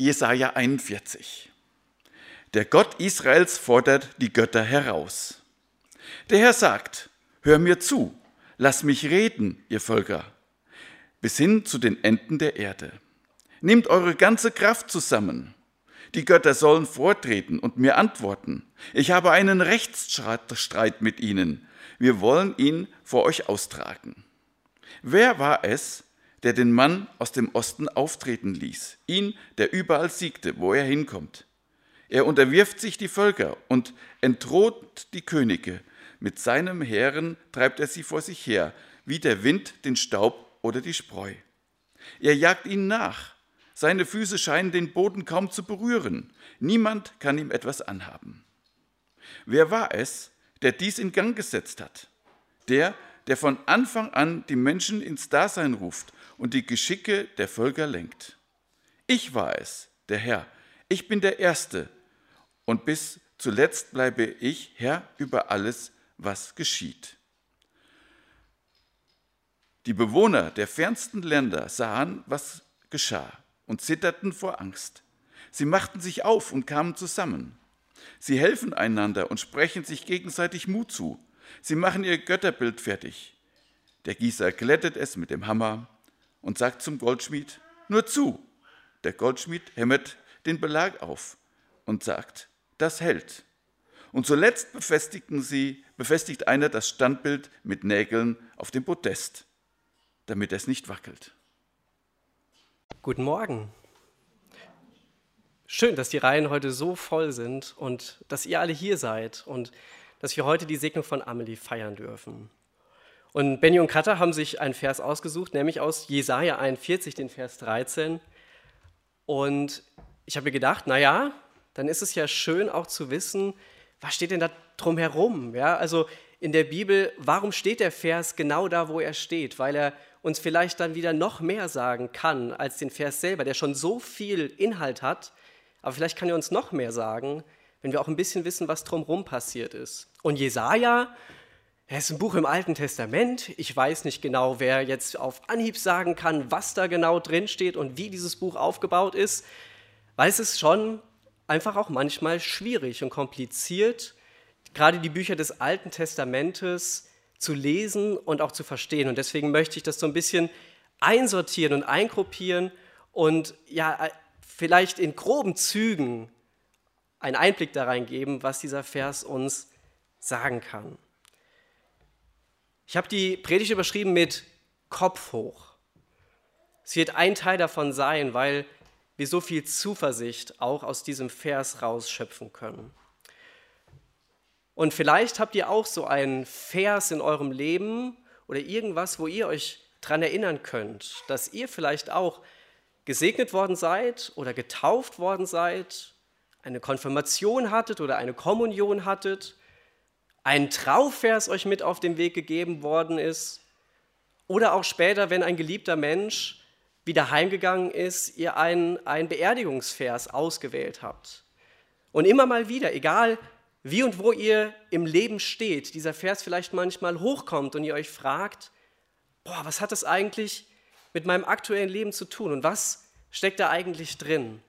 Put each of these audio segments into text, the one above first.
Jesaja 41. Der Gott Israels fordert die Götter heraus. Der Herr sagt: Hör mir zu, lass mich reden, ihr Völker, bis hin zu den Enden der Erde. Nehmt eure ganze Kraft zusammen. Die Götter sollen vortreten und mir antworten. Ich habe einen Rechtsstreit mit ihnen. Wir wollen ihn vor euch austragen. Wer war es, der den Mann aus dem Osten auftreten ließ, ihn, der überall siegte, wo er hinkommt. Er unterwirft sich die Völker und entthront die Könige. Mit seinem Heeren treibt er sie vor sich her, wie der Wind den Staub oder die Spreu. Er jagt ihnen nach. Seine Füße scheinen den Boden kaum zu berühren. Niemand kann ihm etwas anhaben. Wer war es, der dies in Gang gesetzt hat? Der, der von Anfang an die Menschen ins Dasein ruft und die Geschicke der Völker lenkt. Ich war es, der Herr. Ich bin der Erste und bis zuletzt bleibe ich Herr über alles, was geschieht. Die Bewohner der fernsten Länder sahen, was geschah und zitterten vor Angst. Sie machten sich auf und kamen zusammen. Sie helfen einander und sprechen sich gegenseitig Mut zu. Sie machen ihr Götterbild fertig. Der Gießer glättet es mit dem Hammer und sagt zum Goldschmied, nur zu. Der Goldschmied hämmert den Belag auf und sagt, das hält. Und zuletzt befestigen sie, befestigt einer das Standbild mit Nägeln auf dem Podest, damit es nicht wackelt. Guten Morgen. Schön, dass die Reihen heute so voll sind und dass ihr alle hier seid und dass wir heute die Segnung von Amelie feiern dürfen. Und Benny und Katha haben sich einen Vers ausgesucht, nämlich aus Jesaja 41, den Vers 13. Und ich habe mir gedacht, naja, dann ist es ja schön auch zu wissen, was steht denn da drum herum? Ja, also in der Bibel, warum steht der Vers genau da, wo er steht? Weil er uns vielleicht dann wieder noch mehr sagen kann als den Vers selber, der schon so viel Inhalt hat. Aber vielleicht kann er uns noch mehr sagen, wenn wir auch ein bisschen wissen, was drumherum passiert ist. Und Jesaja, es ist ein Buch im Alten Testament. Ich weiß nicht genau, wer jetzt auf Anhieb sagen kann, was da genau drin steht und wie dieses Buch aufgebaut ist, weil es ist schon einfach auch manchmal schwierig und kompliziert, gerade die Bücher des Alten Testamentes zu lesen und auch zu verstehen. Und deswegen möchte ich das so ein bisschen einsortieren und eingruppieren und ja, vielleicht in groben Zügen einen Einblick da reingeben, was dieser Vers uns sagen kann. Ich habe die Predigt überschrieben mit Kopf hoch. Es wird ein Teil davon sein, weil wir so viel Zuversicht auch aus diesem Vers rausschöpfen können. Und vielleicht habt ihr auch so einen Vers in eurem Leben oder irgendwas, wo ihr euch daran erinnern könnt, dass ihr vielleicht auch gesegnet worden seid oder getauft worden seid, eine Konfirmation hattet oder eine Kommunion hattet ein Trauvers euch mit auf den Weg gegeben worden ist oder auch später, wenn ein geliebter Mensch wieder heimgegangen ist, ihr einen, einen Beerdigungsvers ausgewählt habt. Und immer mal wieder, egal wie und wo ihr im Leben steht, dieser Vers vielleicht manchmal hochkommt und ihr euch fragt, boah, was hat das eigentlich mit meinem aktuellen Leben zu tun und was steckt da eigentlich drin?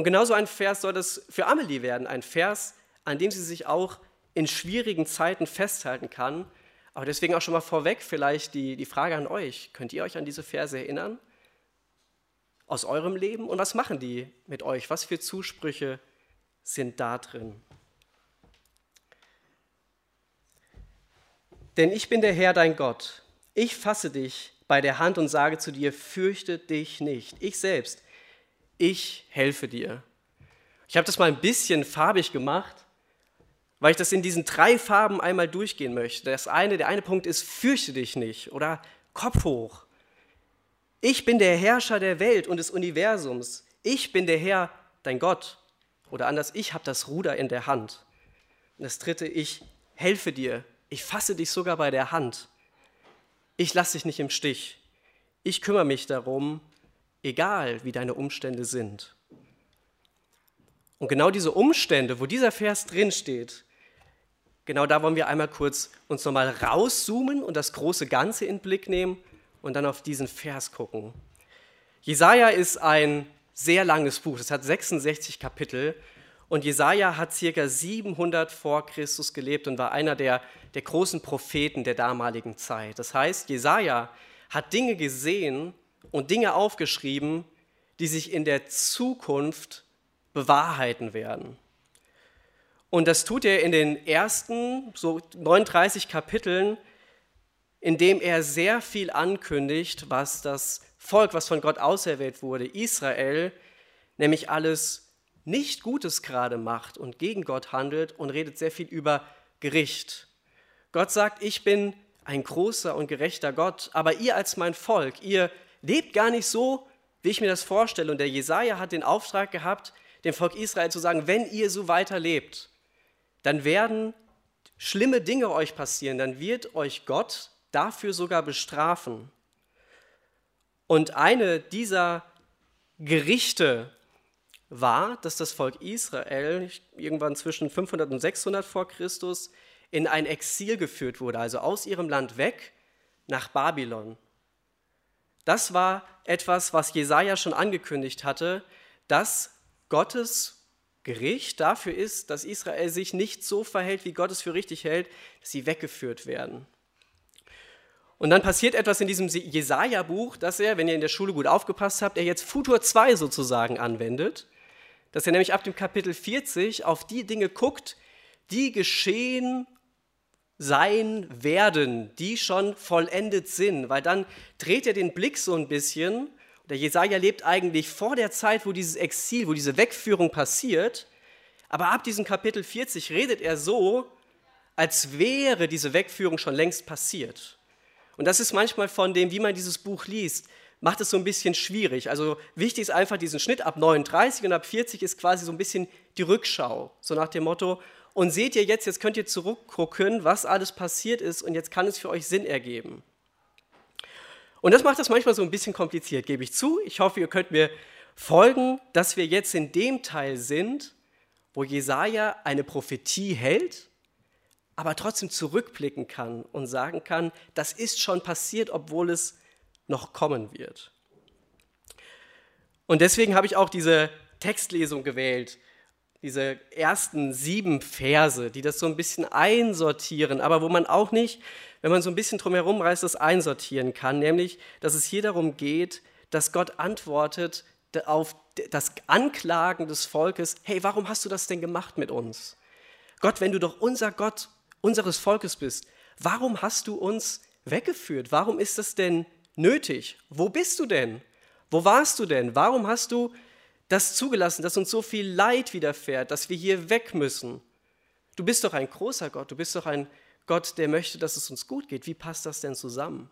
Und genauso ein Vers soll das für Amelie werden, ein Vers, an dem sie sich auch in schwierigen Zeiten festhalten kann. Aber deswegen auch schon mal vorweg vielleicht die, die Frage an euch. Könnt ihr euch an diese Verse erinnern? Aus eurem Leben? Und was machen die mit euch? Was für Zusprüche sind da drin? Denn ich bin der Herr dein Gott. Ich fasse dich bei der Hand und sage zu dir, fürchte dich nicht. Ich selbst, ich helfe dir. Ich habe das mal ein bisschen farbig gemacht weil ich das in diesen drei Farben einmal durchgehen möchte. Das eine, der eine Punkt ist, fürchte dich nicht oder Kopf hoch. Ich bin der Herrscher der Welt und des Universums. Ich bin der Herr, dein Gott. Oder anders, ich habe das Ruder in der Hand. Und das dritte, ich helfe dir. Ich fasse dich sogar bei der Hand. Ich lasse dich nicht im Stich. Ich kümmere mich darum, egal wie deine Umstände sind. Und genau diese Umstände, wo dieser Vers drinsteht, Genau da wollen wir einmal kurz uns nochmal rauszoomen und das große Ganze in den Blick nehmen und dann auf diesen Vers gucken. Jesaja ist ein sehr langes Buch. Es hat 66 Kapitel. Und Jesaja hat circa 700 vor Christus gelebt und war einer der, der großen Propheten der damaligen Zeit. Das heißt, Jesaja hat Dinge gesehen und Dinge aufgeschrieben, die sich in der Zukunft bewahrheiten werden. Und das tut er in den ersten, so 39 Kapiteln, indem er sehr viel ankündigt, was das Volk, was von Gott auserwählt wurde, Israel, nämlich alles nicht Gutes gerade macht und gegen Gott handelt und redet sehr viel über Gericht. Gott sagt, ich bin ein großer und gerechter Gott, aber ihr als mein Volk, ihr lebt gar nicht so, wie ich mir das vorstelle. Und der Jesaja hat den Auftrag gehabt, dem Volk Israel zu sagen, wenn ihr so weiterlebt, dann werden schlimme Dinge euch passieren, dann wird euch Gott dafür sogar bestrafen. Und eine dieser Gerichte war, dass das Volk Israel irgendwann zwischen 500 und 600 vor Christus in ein Exil geführt wurde, also aus ihrem Land weg nach Babylon. Das war etwas, was Jesaja schon angekündigt hatte, dass Gottes Gericht dafür ist, dass Israel sich nicht so verhält, wie Gott es für richtig hält, dass sie weggeführt werden. Und dann passiert etwas in diesem Jesaja-Buch, dass er, wenn ihr in der Schule gut aufgepasst habt, er jetzt Futur 2 sozusagen anwendet. Dass er nämlich ab dem Kapitel 40 auf die Dinge guckt, die geschehen sein werden, die schon vollendet sind. Weil dann dreht er den Blick so ein bisschen der Jesaja lebt eigentlich vor der Zeit, wo dieses Exil, wo diese Wegführung passiert. Aber ab diesem Kapitel 40 redet er so, als wäre diese Wegführung schon längst passiert. Und das ist manchmal von dem, wie man dieses Buch liest, macht es so ein bisschen schwierig. Also wichtig ist einfach diesen Schnitt ab 39 und ab 40 ist quasi so ein bisschen die Rückschau. So nach dem Motto, und seht ihr jetzt, jetzt könnt ihr zurückgucken, was alles passiert ist und jetzt kann es für euch Sinn ergeben. Und das macht das manchmal so ein bisschen kompliziert, gebe ich zu. Ich hoffe, ihr könnt mir folgen, dass wir jetzt in dem Teil sind, wo Jesaja eine Prophetie hält, aber trotzdem zurückblicken kann und sagen kann, das ist schon passiert, obwohl es noch kommen wird. Und deswegen habe ich auch diese Textlesung gewählt, diese ersten sieben Verse, die das so ein bisschen einsortieren, aber wo man auch nicht wenn man so ein bisschen drumherum reißt, das einsortieren kann, nämlich, dass es hier darum geht, dass Gott antwortet auf das Anklagen des Volkes, hey, warum hast du das denn gemacht mit uns? Gott, wenn du doch unser Gott unseres Volkes bist, warum hast du uns weggeführt? Warum ist das denn nötig? Wo bist du denn? Wo warst du denn? Warum hast du das zugelassen, dass uns so viel Leid widerfährt, dass wir hier weg müssen? Du bist doch ein großer Gott, du bist doch ein Gott, der möchte, dass es uns gut geht. Wie passt das denn zusammen?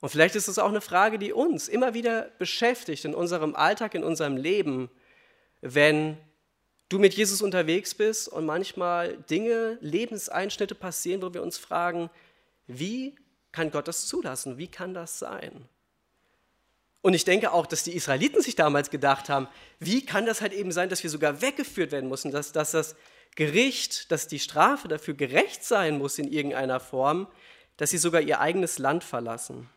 Und vielleicht ist es auch eine Frage, die uns immer wieder beschäftigt in unserem Alltag, in unserem Leben, wenn du mit Jesus unterwegs bist und manchmal Dinge, Lebenseinschnitte passieren, wo wir uns fragen, wie kann Gott das zulassen? Wie kann das sein? Und ich denke auch, dass die Israeliten sich damals gedacht haben, wie kann das halt eben sein, dass wir sogar weggeführt werden müssen, dass, dass das Gericht, dass die Strafe dafür gerecht sein muss in irgendeiner Form, dass sie sogar ihr eigenes Land verlassen.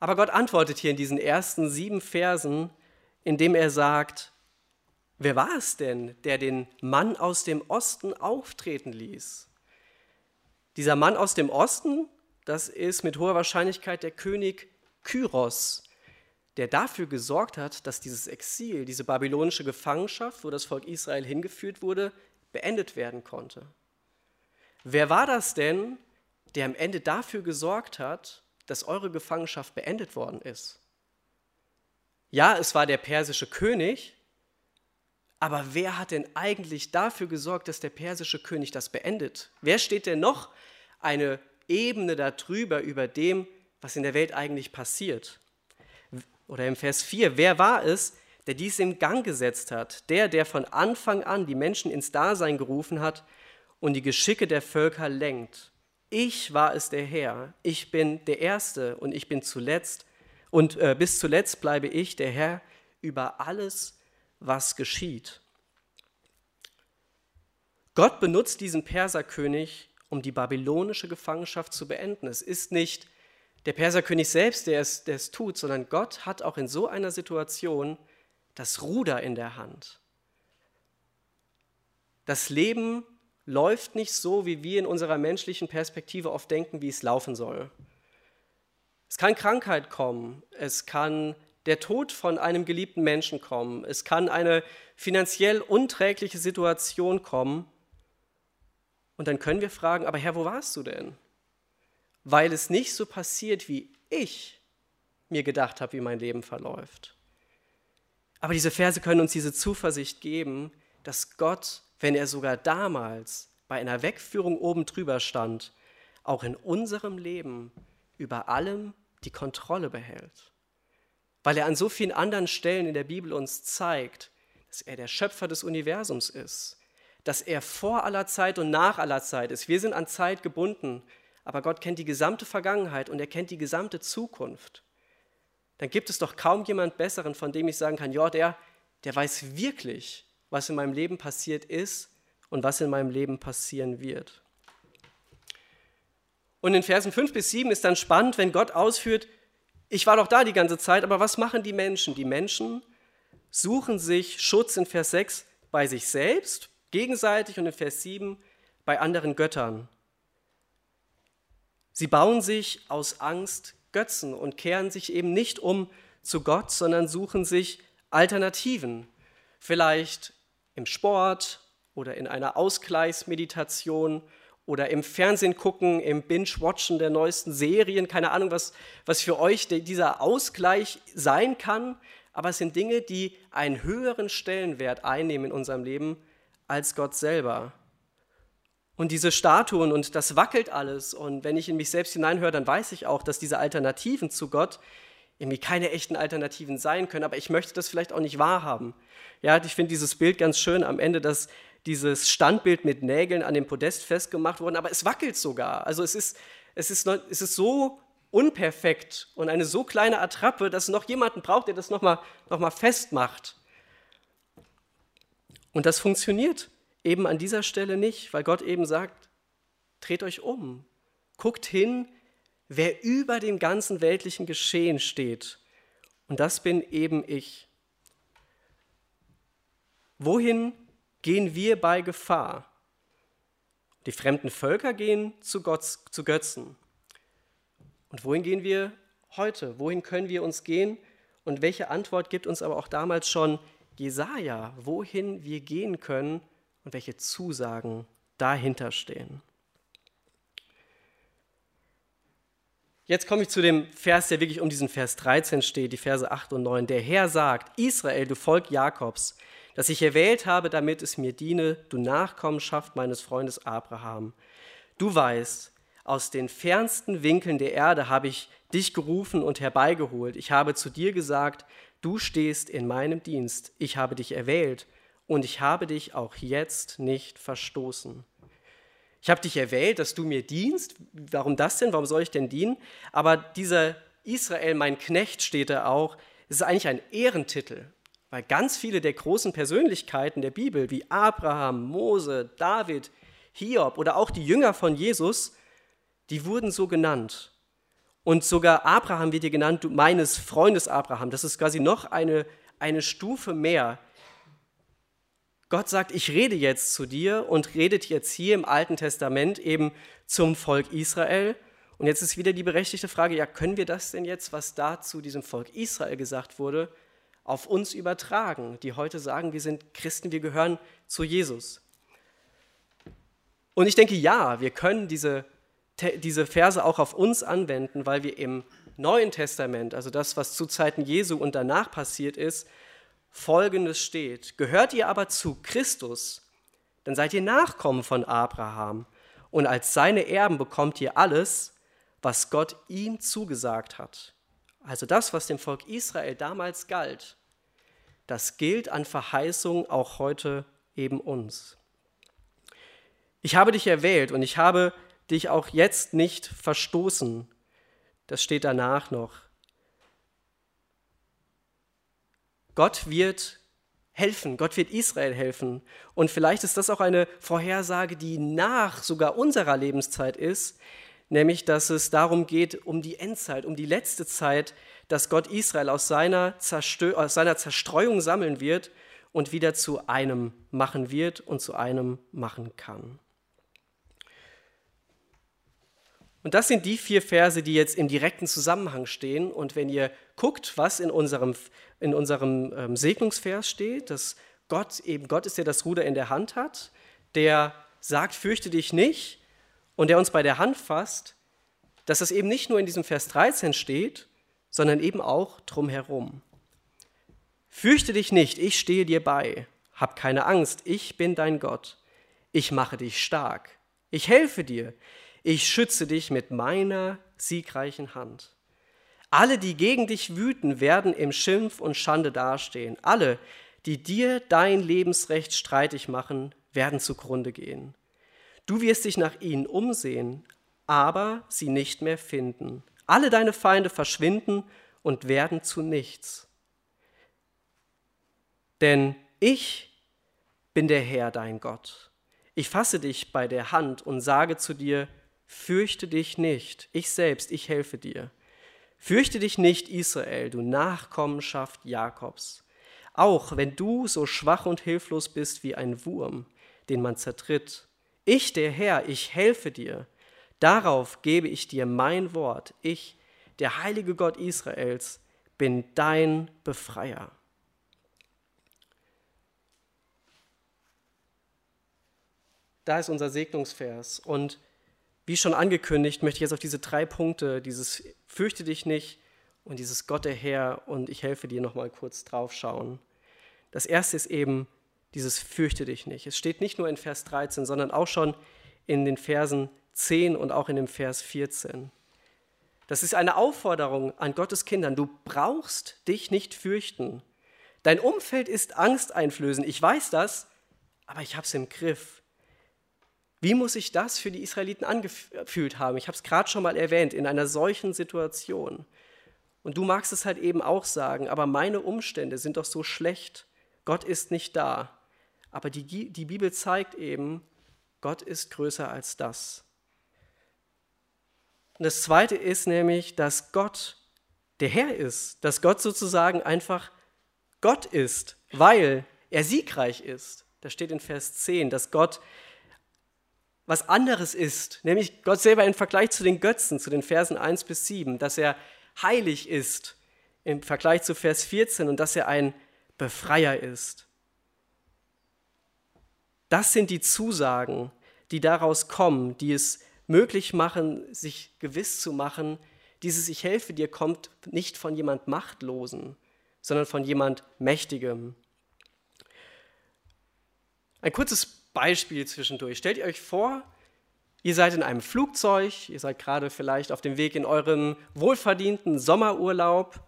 Aber Gott antwortet hier in diesen ersten sieben Versen, indem er sagt, wer war es denn, der den Mann aus dem Osten auftreten ließ? Dieser Mann aus dem Osten, das ist mit hoher Wahrscheinlichkeit der König Kyros, der dafür gesorgt hat, dass dieses Exil, diese babylonische Gefangenschaft, wo das Volk Israel hingeführt wurde, beendet werden konnte. Wer war das denn, der am Ende dafür gesorgt hat, dass eure Gefangenschaft beendet worden ist? Ja, es war der persische König, aber wer hat denn eigentlich dafür gesorgt, dass der persische König das beendet? Wer steht denn noch eine Ebene darüber, über dem, was in der Welt eigentlich passiert? Oder im Vers 4, wer war es, der dies in Gang gesetzt hat? Der, der von Anfang an die Menschen ins Dasein gerufen hat und die Geschicke der Völker lenkt. Ich war es der Herr, ich bin der Erste und ich bin zuletzt und äh, bis zuletzt bleibe ich der Herr über alles, was geschieht. Gott benutzt diesen Perserkönig, um die babylonische Gefangenschaft zu beenden. Es ist nicht der Perserkönig selbst, der es, der es tut, sondern Gott hat auch in so einer Situation das Ruder in der Hand. Das Leben läuft nicht so, wie wir in unserer menschlichen Perspektive oft denken, wie es laufen soll. Es kann Krankheit kommen, es kann der Tod von einem geliebten Menschen kommen, es kann eine finanziell unträgliche Situation kommen. Und dann können wir fragen, aber Herr, wo warst du denn? Weil es nicht so passiert, wie ich mir gedacht habe, wie mein Leben verläuft. Aber diese Verse können uns diese Zuversicht geben, dass Gott, wenn er sogar damals bei einer Wegführung oben drüber stand, auch in unserem Leben über allem die Kontrolle behält. Weil er an so vielen anderen Stellen in der Bibel uns zeigt, dass er der Schöpfer des Universums ist, dass er vor aller Zeit und nach aller Zeit ist. Wir sind an Zeit gebunden, aber Gott kennt die gesamte Vergangenheit und er kennt die gesamte Zukunft. Dann gibt es doch kaum jemand Besseren, von dem ich sagen kann, ja, der, der weiß wirklich, was in meinem Leben passiert ist und was in meinem Leben passieren wird. Und in Versen 5 bis 7 ist dann spannend, wenn Gott ausführt, ich war doch da die ganze Zeit, aber was machen die Menschen? Die Menschen suchen sich Schutz in Vers 6 bei sich selbst, gegenseitig und in Vers 7 bei anderen Göttern. Sie bauen sich aus Angst Götzen und kehren sich eben nicht um zu Gott, sondern suchen sich Alternativen. Vielleicht im Sport oder in einer Ausgleichsmeditation oder im Fernsehen gucken, im Binge-Watchen der neuesten Serien, keine Ahnung, was, was für euch dieser Ausgleich sein kann, aber es sind Dinge, die einen höheren Stellenwert einnehmen in unserem Leben als Gott selber. Und diese Statuen und das wackelt alles und wenn ich in mich selbst hineinhöre, dann weiß ich auch, dass diese Alternativen zu Gott irgendwie keine echten Alternativen sein können, aber ich möchte das vielleicht auch nicht wahrhaben. Ja, ich finde dieses Bild ganz schön am Ende, dass dieses Standbild mit Nägeln an dem Podest festgemacht worden, aber es wackelt sogar. Also es ist, es ist, es ist so unperfekt und eine so kleine Attrappe, dass noch jemanden braucht, der das nochmal noch mal festmacht. Und das funktioniert eben an dieser Stelle nicht, weil Gott eben sagt, dreht euch um, guckt hin, wer über dem ganzen weltlichen Geschehen steht. Und das bin eben ich. Wohin gehen wir bei Gefahr. Die fremden Völker gehen zu, Gott, zu Götzen. Und wohin gehen wir heute? Wohin können wir uns gehen? Und welche Antwort gibt uns aber auch damals schon Jesaja, wohin wir gehen können und welche Zusagen dahinter stehen? Jetzt komme ich zu dem Vers, der wirklich um diesen Vers 13 steht, die Verse 8 und 9. Der Herr sagt, Israel, du Volk Jakobs, das ich erwählt habe, damit es mir diene, du Nachkommenschaft meines Freundes Abraham. Du weißt, aus den fernsten Winkeln der Erde habe ich dich gerufen und herbeigeholt. Ich habe zu dir gesagt, du stehst in meinem Dienst. Ich habe dich erwählt und ich habe dich auch jetzt nicht verstoßen. Ich habe dich erwählt, dass du mir dienst. Warum das denn? Warum soll ich denn dienen? Aber dieser Israel, mein Knecht, steht da auch. Es ist eigentlich ein Ehrentitel. Weil ganz viele der großen Persönlichkeiten der Bibel, wie Abraham, Mose, David, Hiob oder auch die Jünger von Jesus, die wurden so genannt. Und sogar Abraham wird hier genannt, meines Freundes Abraham. Das ist quasi noch eine, eine Stufe mehr. Gott sagt, ich rede jetzt zu dir und redet jetzt hier im Alten Testament eben zum Volk Israel. Und jetzt ist wieder die berechtigte Frage, ja, können wir das denn jetzt, was da zu diesem Volk Israel gesagt wurde, auf uns übertragen, die heute sagen, wir sind Christen, wir gehören zu Jesus. Und ich denke, ja, wir können diese, diese Verse auch auf uns anwenden, weil wir im Neuen Testament, also das, was zu Zeiten Jesu und danach passiert ist, Folgendes steht. Gehört ihr aber zu Christus, dann seid ihr Nachkommen von Abraham und als seine Erben bekommt ihr alles, was Gott ihm zugesagt hat. Also das, was dem Volk Israel damals galt, das gilt an Verheißung auch heute eben uns. Ich habe dich erwählt und ich habe dich auch jetzt nicht verstoßen. Das steht danach noch. Gott wird helfen, Gott wird Israel helfen. Und vielleicht ist das auch eine Vorhersage, die nach sogar unserer Lebenszeit ist, nämlich dass es darum geht, um die Endzeit, um die letzte Zeit, dass Gott Israel aus seiner, aus seiner Zerstreuung sammeln wird und wieder zu einem machen wird und zu einem machen kann. Und das sind die vier Verse, die jetzt im direkten Zusammenhang stehen. Und wenn ihr guckt, was in unserem, in unserem ähm, Segnungsvers steht, dass Gott eben Gott ist, der das Ruder in der Hand hat, der sagt, fürchte dich nicht und der uns bei der Hand fasst, dass das eben nicht nur in diesem Vers 13 steht, sondern eben auch drumherum. Fürchte dich nicht, ich stehe dir bei. Hab keine Angst, ich bin dein Gott. Ich mache dich stark. Ich helfe dir. Ich schütze dich mit meiner siegreichen Hand. Alle, die gegen dich wüten, werden im Schimpf und Schande dastehen. Alle, die dir dein Lebensrecht streitig machen, werden zugrunde gehen. Du wirst dich nach ihnen umsehen, aber sie nicht mehr finden. Alle deine Feinde verschwinden und werden zu nichts. Denn ich bin der Herr, dein Gott. Ich fasse dich bei der Hand und sage zu dir, fürchte dich nicht, ich selbst, ich helfe dir. Fürchte dich nicht, Israel, du Nachkommenschaft Jakobs. Auch wenn du so schwach und hilflos bist wie ein Wurm, den man zertritt. Ich, der Herr, ich helfe dir. Darauf gebe ich dir mein Wort. Ich, der heilige Gott Israels, bin dein Befreier. Da ist unser Segnungsvers. Und wie schon angekündigt, möchte ich jetzt auf diese drei Punkte, dieses Fürchte dich nicht und dieses Gott der Herr und ich helfe dir nochmal kurz drauf schauen. Das erste ist eben dieses Fürchte dich nicht. Es steht nicht nur in Vers 13, sondern auch schon in den Versen 10 und auch in dem Vers 14. Das ist eine Aufforderung an Gottes Kindern. Du brauchst dich nicht fürchten. Dein Umfeld ist angsteinflößend. Ich weiß das, aber ich habe es im Griff. Wie muss sich das für die Israeliten angefühlt haben? Ich habe es gerade schon mal erwähnt, in einer solchen Situation. Und du magst es halt eben auch sagen, aber meine Umstände sind doch so schlecht. Gott ist nicht da. Aber die, die Bibel zeigt eben, Gott ist größer als das. Und das Zweite ist nämlich, dass Gott der Herr ist, dass Gott sozusagen einfach Gott ist, weil er siegreich ist. Da steht in Vers 10, dass Gott was anderes ist, nämlich Gott selber im Vergleich zu den Götzen, zu den Versen 1 bis 7, dass er heilig ist im Vergleich zu Vers 14 und dass er ein Befreier ist. Das sind die Zusagen, die daraus kommen, die es möglich machen, sich gewiss zu machen, dieses Ich helfe dir kommt nicht von jemand Machtlosen, sondern von jemand Mächtigem. Ein kurzes Beispiel zwischendurch. Stellt ihr euch vor, ihr seid in einem Flugzeug, ihr seid gerade vielleicht auf dem Weg in euren wohlverdienten Sommerurlaub,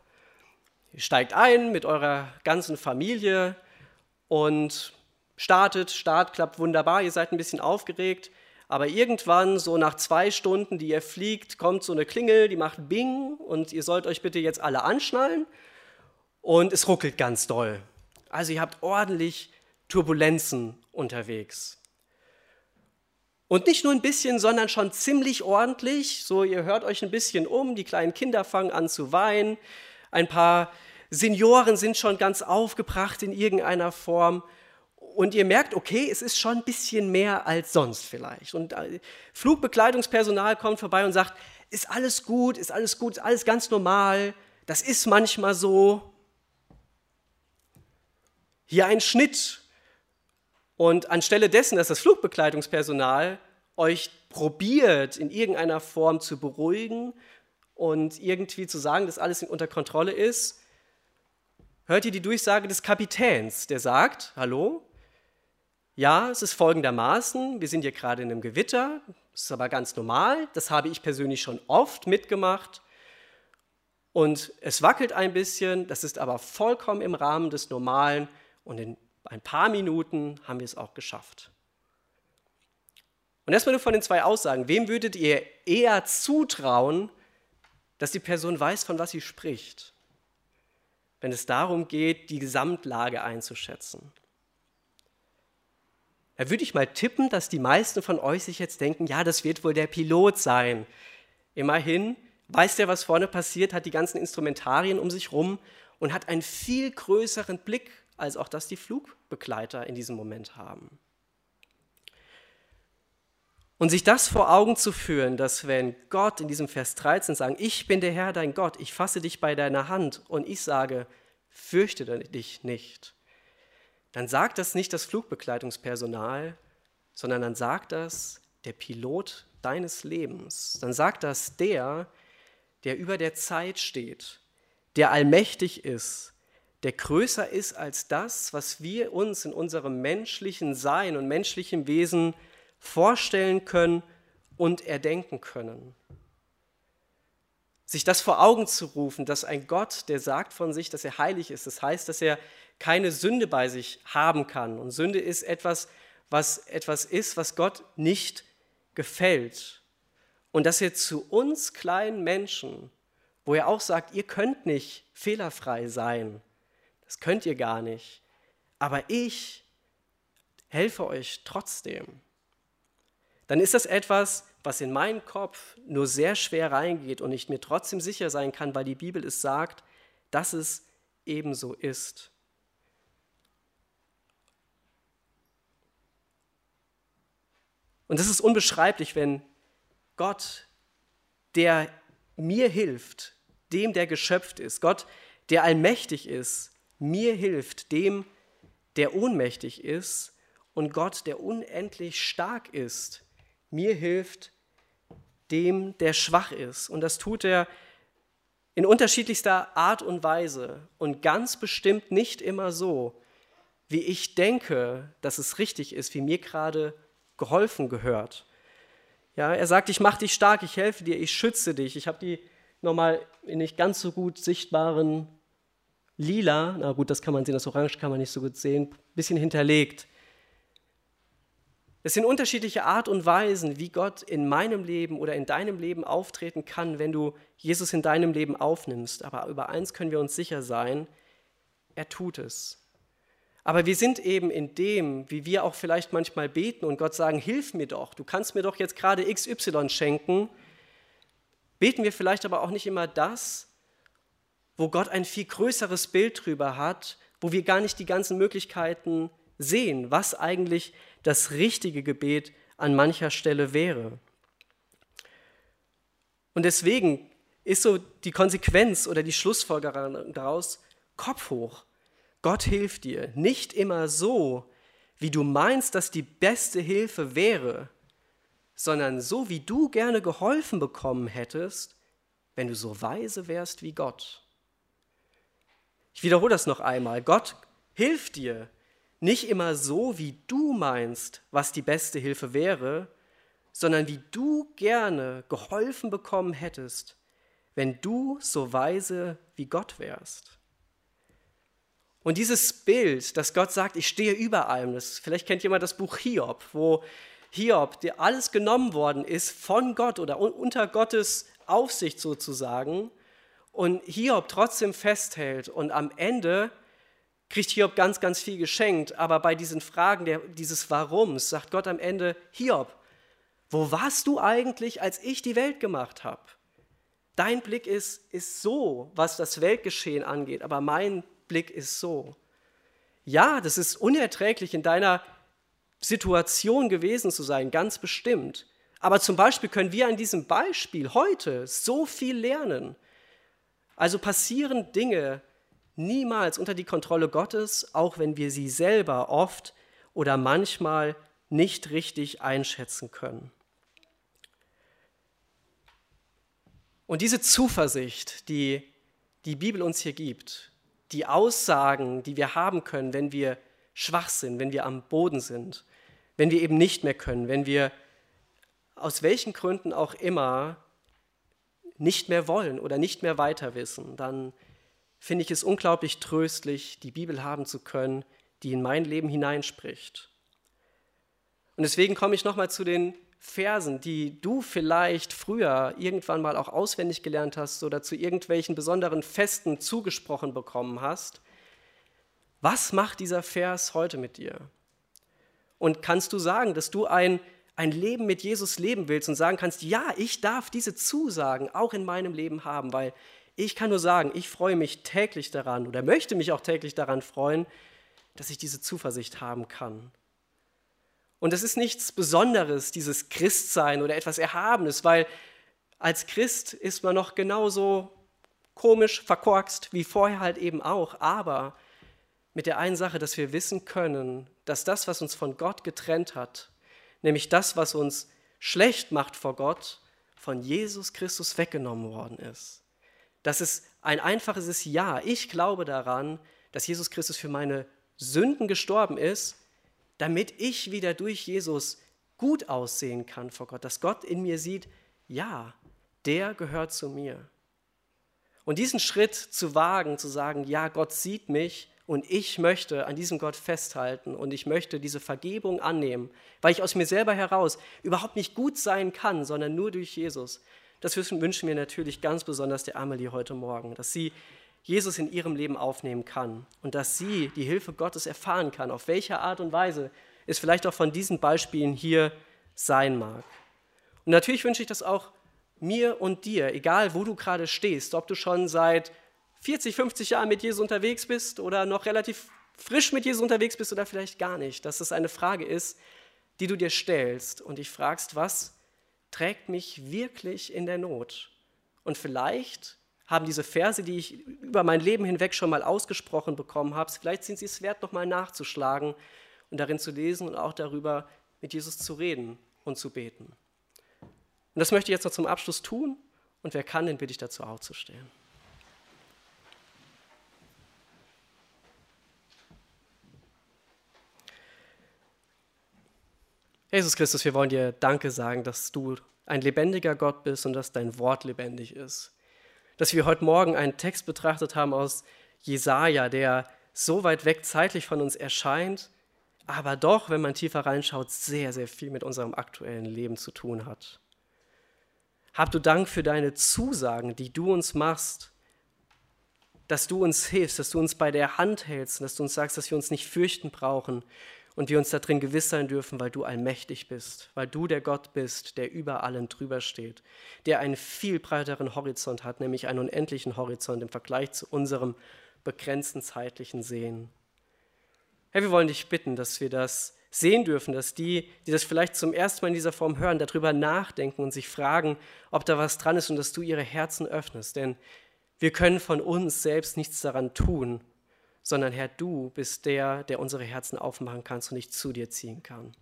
ihr steigt ein mit eurer ganzen Familie und startet, Start klappt wunderbar, ihr seid ein bisschen aufgeregt, aber irgendwann, so nach zwei Stunden, die ihr fliegt, kommt so eine Klingel, die macht Bing und ihr sollt euch bitte jetzt alle anschnallen und es ruckelt ganz doll. Also ihr habt ordentlich Turbulenzen unterwegs. Und nicht nur ein bisschen, sondern schon ziemlich ordentlich. So, ihr hört euch ein bisschen um, die kleinen Kinder fangen an zu weinen, ein paar Senioren sind schon ganz aufgebracht in irgendeiner Form und ihr merkt, okay, es ist schon ein bisschen mehr als sonst vielleicht. Und äh, Flugbekleidungspersonal kommt vorbei und sagt, ist alles gut, ist alles gut, ist alles ganz normal, das ist manchmal so. Hier ein Schnitt. Und anstelle dessen, dass das Flugbekleidungspersonal euch probiert, in irgendeiner Form zu beruhigen und irgendwie zu sagen, dass alles unter Kontrolle ist, hört ihr die Durchsage des Kapitäns, der sagt, hallo, ja, es ist folgendermaßen, wir sind hier gerade in einem Gewitter, das ist aber ganz normal, das habe ich persönlich schon oft mitgemacht. Und es wackelt ein bisschen, das ist aber vollkommen im Rahmen des Normalen. Und in ein paar Minuten haben wir es auch geschafft. Und erstmal nur von den zwei Aussagen, wem würdet ihr eher zutrauen, dass die Person weiß, von was sie spricht, wenn es darum geht, die Gesamtlage einzuschätzen? Da würde ich mal tippen, dass die meisten von euch sich jetzt denken, ja, das wird wohl der Pilot sein. Immerhin weiß der, was vorne passiert, hat die ganzen Instrumentarien um sich rum und hat einen viel größeren Blick, als auch das die Flugbegleiter in diesem Moment haben. Und sich das vor Augen zu führen, dass wenn Gott in diesem Vers 13 sagt, ich bin der Herr, dein Gott, ich fasse dich bei deiner Hand und ich sage, fürchte dich nicht, dann sagt das nicht das Flugbegleitungspersonal, sondern dann sagt das der Pilot deines Lebens. Dann sagt das der, der über der Zeit steht, der allmächtig ist, der größer ist als das, was wir uns in unserem menschlichen Sein und menschlichen Wesen vorstellen können und erdenken können. Sich das vor Augen zu rufen, dass ein Gott, der sagt von sich, dass er heilig ist, das heißt, dass er keine Sünde bei sich haben kann. Und Sünde ist etwas, was etwas ist, was Gott nicht gefällt. Und dass er zu uns kleinen Menschen, wo er auch sagt, ihr könnt nicht fehlerfrei sein, das könnt ihr gar nicht, aber ich helfe euch trotzdem dann ist das etwas, was in meinen Kopf nur sehr schwer reingeht und ich mir trotzdem sicher sein kann, weil die Bibel es sagt, dass es ebenso ist. Und das ist unbeschreiblich, wenn Gott, der mir hilft, dem, der geschöpft ist, Gott, der allmächtig ist, mir hilft, dem, der ohnmächtig ist, und Gott, der unendlich stark ist, mir hilft dem, der schwach ist. Und das tut er in unterschiedlichster Art und Weise und ganz bestimmt nicht immer so, wie ich denke, dass es richtig ist, wie mir gerade geholfen gehört. Ja, er sagt, ich mache dich stark, ich helfe dir, ich schütze dich. Ich habe die nochmal in nicht ganz so gut sichtbaren Lila, na gut, das kann man sehen, das Orange kann man nicht so gut sehen, ein bisschen hinterlegt. Es sind unterschiedliche Art und Weisen, wie Gott in meinem Leben oder in deinem Leben auftreten kann, wenn du Jesus in deinem Leben aufnimmst. Aber über eins können wir uns sicher sein, er tut es. Aber wir sind eben in dem, wie wir auch vielleicht manchmal beten und Gott sagen, hilf mir doch, du kannst mir doch jetzt gerade XY schenken, beten wir vielleicht aber auch nicht immer das, wo Gott ein viel größeres Bild drüber hat, wo wir gar nicht die ganzen Möglichkeiten sehen, was eigentlich das richtige Gebet an mancher Stelle wäre. Und deswegen ist so die Konsequenz oder die Schlussfolgerung daraus, Kopf hoch. Gott hilft dir. Nicht immer so, wie du meinst, dass die beste Hilfe wäre, sondern so, wie du gerne geholfen bekommen hättest, wenn du so weise wärst wie Gott. Ich wiederhole das noch einmal. Gott hilft dir, nicht immer so, wie du meinst, was die beste Hilfe wäre, sondern wie du gerne geholfen bekommen hättest, wenn du so weise wie Gott wärst. Und dieses Bild, dass Gott sagt, ich stehe über allem, das, vielleicht kennt jemand das Buch Hiob, wo Hiob, der alles genommen worden ist von Gott oder unter Gottes Aufsicht sozusagen, und Hiob trotzdem festhält und am Ende kriegt Hiob ganz, ganz viel geschenkt, aber bei diesen Fragen der, dieses Warums sagt Gott am Ende, Hiob, wo warst du eigentlich, als ich die Welt gemacht habe? Dein Blick ist, ist so, was das Weltgeschehen angeht, aber mein Blick ist so. Ja, das ist unerträglich in deiner Situation gewesen zu sein, ganz bestimmt. Aber zum Beispiel können wir an diesem Beispiel heute so viel lernen. Also passieren Dinge, niemals unter die Kontrolle Gottes, auch wenn wir sie selber oft oder manchmal nicht richtig einschätzen können. Und diese Zuversicht, die die Bibel uns hier gibt, die Aussagen, die wir haben können, wenn wir schwach sind, wenn wir am Boden sind, wenn wir eben nicht mehr können, wenn wir aus welchen Gründen auch immer nicht mehr wollen oder nicht mehr weiter wissen, dann finde ich es unglaublich tröstlich, die Bibel haben zu können, die in mein Leben hineinspricht. Und deswegen komme ich nochmal zu den Versen, die du vielleicht früher irgendwann mal auch auswendig gelernt hast oder zu irgendwelchen besonderen Festen zugesprochen bekommen hast. Was macht dieser Vers heute mit dir? Und kannst du sagen, dass du ein, ein Leben mit Jesus leben willst und sagen kannst, ja, ich darf diese Zusagen auch in meinem Leben haben, weil ich kann nur sagen, ich freue mich täglich daran oder möchte mich auch täglich daran freuen, dass ich diese Zuversicht haben kann. Und es ist nichts Besonderes, dieses Christsein oder etwas Erhabenes, weil als Christ ist man noch genauso komisch, verkorkst wie vorher halt eben auch, aber mit der einen Sache, dass wir wissen können, dass das, was uns von Gott getrennt hat, nämlich das, was uns schlecht macht vor Gott, von Jesus Christus weggenommen worden ist. Das ist ein einfaches Ja. Ich glaube daran, dass Jesus Christus für meine Sünden gestorben ist, damit ich wieder durch Jesus gut aussehen kann vor Gott, dass Gott in mir sieht, ja, der gehört zu mir. Und diesen Schritt zu wagen, zu sagen, ja, Gott sieht mich und ich möchte an diesem Gott festhalten und ich möchte diese Vergebung annehmen, weil ich aus mir selber heraus überhaupt nicht gut sein kann, sondern nur durch Jesus. Das wünschen wir natürlich ganz besonders der Amelie heute Morgen, dass sie Jesus in ihrem Leben aufnehmen kann und dass sie die Hilfe Gottes erfahren kann, auf welche Art und Weise es vielleicht auch von diesen Beispielen hier sein mag. Und natürlich wünsche ich das auch mir und dir, egal wo du gerade stehst, ob du schon seit 40, 50 Jahren mit Jesus unterwegs bist oder noch relativ frisch mit Jesus unterwegs bist oder vielleicht gar nicht, dass es eine Frage ist, die du dir stellst und dich fragst, was trägt mich wirklich in der Not? Und vielleicht haben diese Verse, die ich über mein Leben hinweg schon mal ausgesprochen bekommen habe, vielleicht sind sie es wert, nochmal nachzuschlagen und darin zu lesen und auch darüber mit Jesus zu reden und zu beten. Und das möchte ich jetzt noch zum Abschluss tun und wer kann, den bitte ich dazu aufzustehen. Jesus Christus, wir wollen dir Danke sagen, dass du ein lebendiger Gott bist und dass dein Wort lebendig ist dass wir heute Morgen einen Text betrachtet haben aus Jesaja, der so weit weg zeitlich von uns erscheint, aber doch, wenn man tiefer reinschaut, sehr, sehr viel mit unserem aktuellen Leben zu tun hat. Hab du Dank für deine Zusagen, die du uns machst, dass du uns hilfst, dass du uns bei der Hand hältst dass du uns sagst, dass wir uns nicht fürchten brauchen, und wir uns darin gewiss sein dürfen, weil du allmächtig bist, weil du der Gott bist, der über allen drüber steht, der einen viel breiteren Horizont hat, nämlich einen unendlichen Horizont im Vergleich zu unserem begrenzten zeitlichen Sehen. Herr, wir wollen dich bitten, dass wir das sehen dürfen, dass die, die das vielleicht zum ersten Mal in dieser Form hören, darüber nachdenken und sich fragen, ob da was dran ist und dass du ihre Herzen öffnest. Denn wir können von uns selbst nichts daran tun, sondern Herr, du bist der, der unsere Herzen aufmachen kannst und nicht zu dir ziehen kann.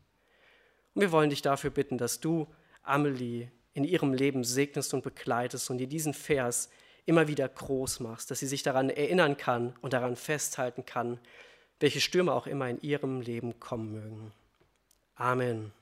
Und wir wollen dich dafür bitten, dass du Amelie in ihrem Leben segnest und begleitest und ihr diesen Vers immer wieder groß machst, dass sie sich daran erinnern kann und daran festhalten kann, welche Stürme auch immer in ihrem Leben kommen mögen. Amen.